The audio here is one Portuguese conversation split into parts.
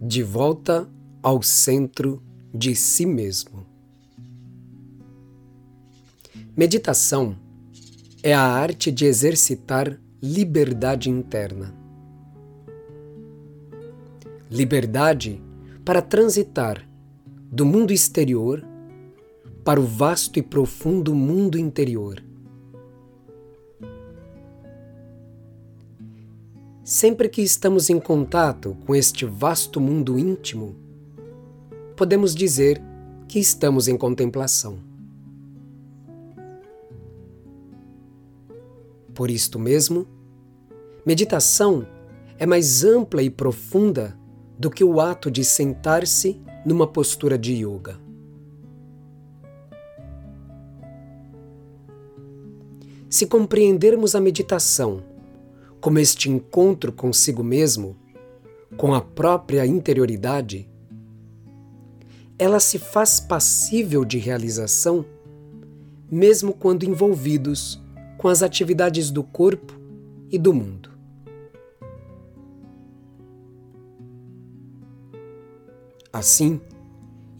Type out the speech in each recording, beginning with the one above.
de volta ao centro de si mesmo. Meditação é a arte de exercitar liberdade interna. Liberdade para transitar do mundo exterior para o vasto e profundo mundo interior. Sempre que estamos em contato com este vasto mundo íntimo, podemos dizer que estamos em contemplação. Por isto mesmo, meditação é mais ampla e profunda do que o ato de sentar-se numa postura de yoga. Se compreendermos a meditação como este encontro consigo mesmo, com a própria interioridade, ela se faz passível de realização mesmo quando envolvidos com as atividades do corpo e do mundo. Assim,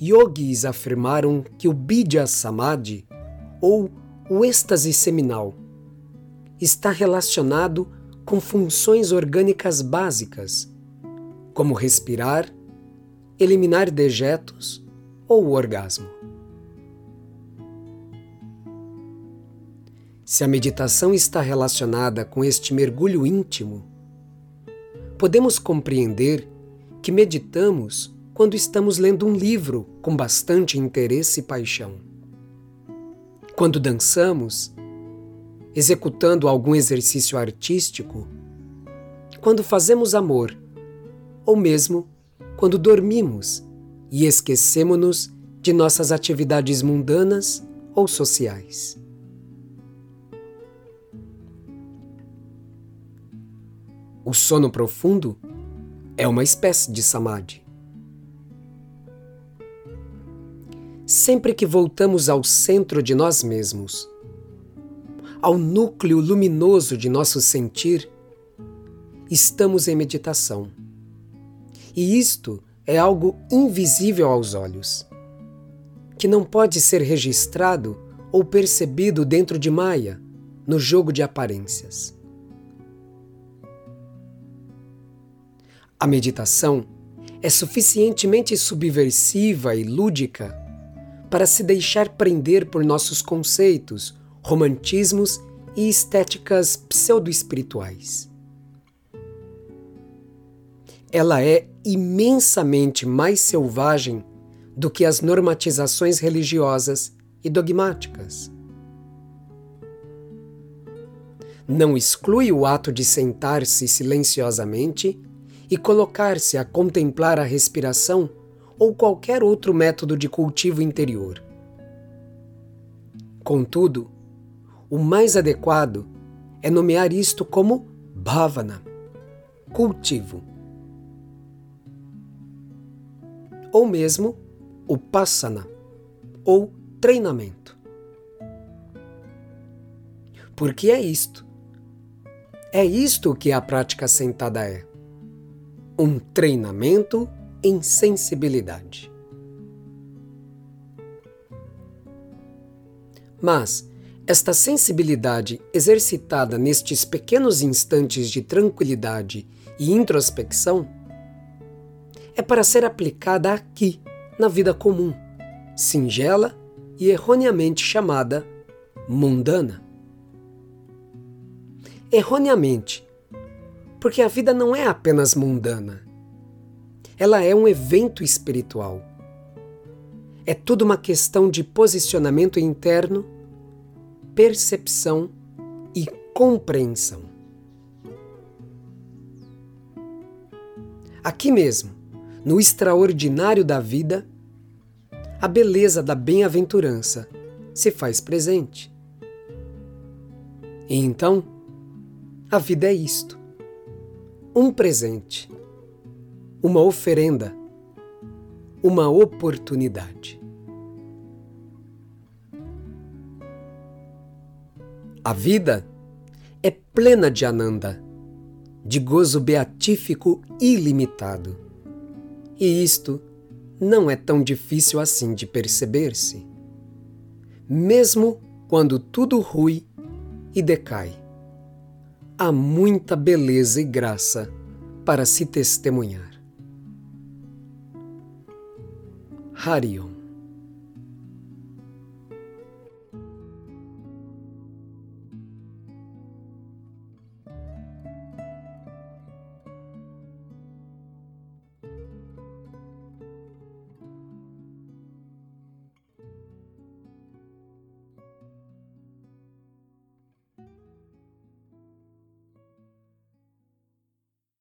yogis afirmaram que o Bidya Samadhi, ou o êxtase seminal, está relacionado com funções orgânicas básicas, como respirar, eliminar dejetos ou o orgasmo. Se a meditação está relacionada com este mergulho íntimo, podemos compreender que meditamos quando estamos lendo um livro com bastante interesse e paixão. Quando dançamos, executando algum exercício artístico, quando fazemos amor, ou mesmo quando dormimos e esquecemos-nos de nossas atividades mundanas ou sociais. O sono profundo é uma espécie de samadhi. sempre que voltamos ao centro de nós mesmos, ao núcleo luminoso de nosso sentir, estamos em meditação. E isto é algo invisível aos olhos, que não pode ser registrado ou percebido dentro de Maya, no jogo de aparências. A meditação é suficientemente subversiva e lúdica para se deixar prender por nossos conceitos, romantismos e estéticas pseudo-espirituais. Ela é imensamente mais selvagem do que as normatizações religiosas e dogmáticas. Não exclui o ato de sentar-se silenciosamente e colocar-se a contemplar a respiração ou qualquer outro método de cultivo interior. Contudo, o mais adequado é nomear isto como bhavana, cultivo. Ou mesmo o passana, ou treinamento. Porque é isto. É isto que a prática sentada é: um treinamento insensibilidade. Mas esta sensibilidade exercitada nestes pequenos instantes de tranquilidade e introspecção é para ser aplicada aqui, na vida comum, singela e erroneamente chamada mundana. Erroneamente, porque a vida não é apenas mundana ela é um evento espiritual. É tudo uma questão de posicionamento interno, percepção e compreensão. Aqui mesmo, no extraordinário da vida, a beleza da bem-aventurança se faz presente. E então, a vida é isto: um presente uma oferenda, uma oportunidade. A vida é plena de ananda, de gozo beatífico ilimitado. E isto não é tão difícil assim de perceber-se. Mesmo quando tudo rui e decai, há muita beleza e graça para se testemunhar. Harion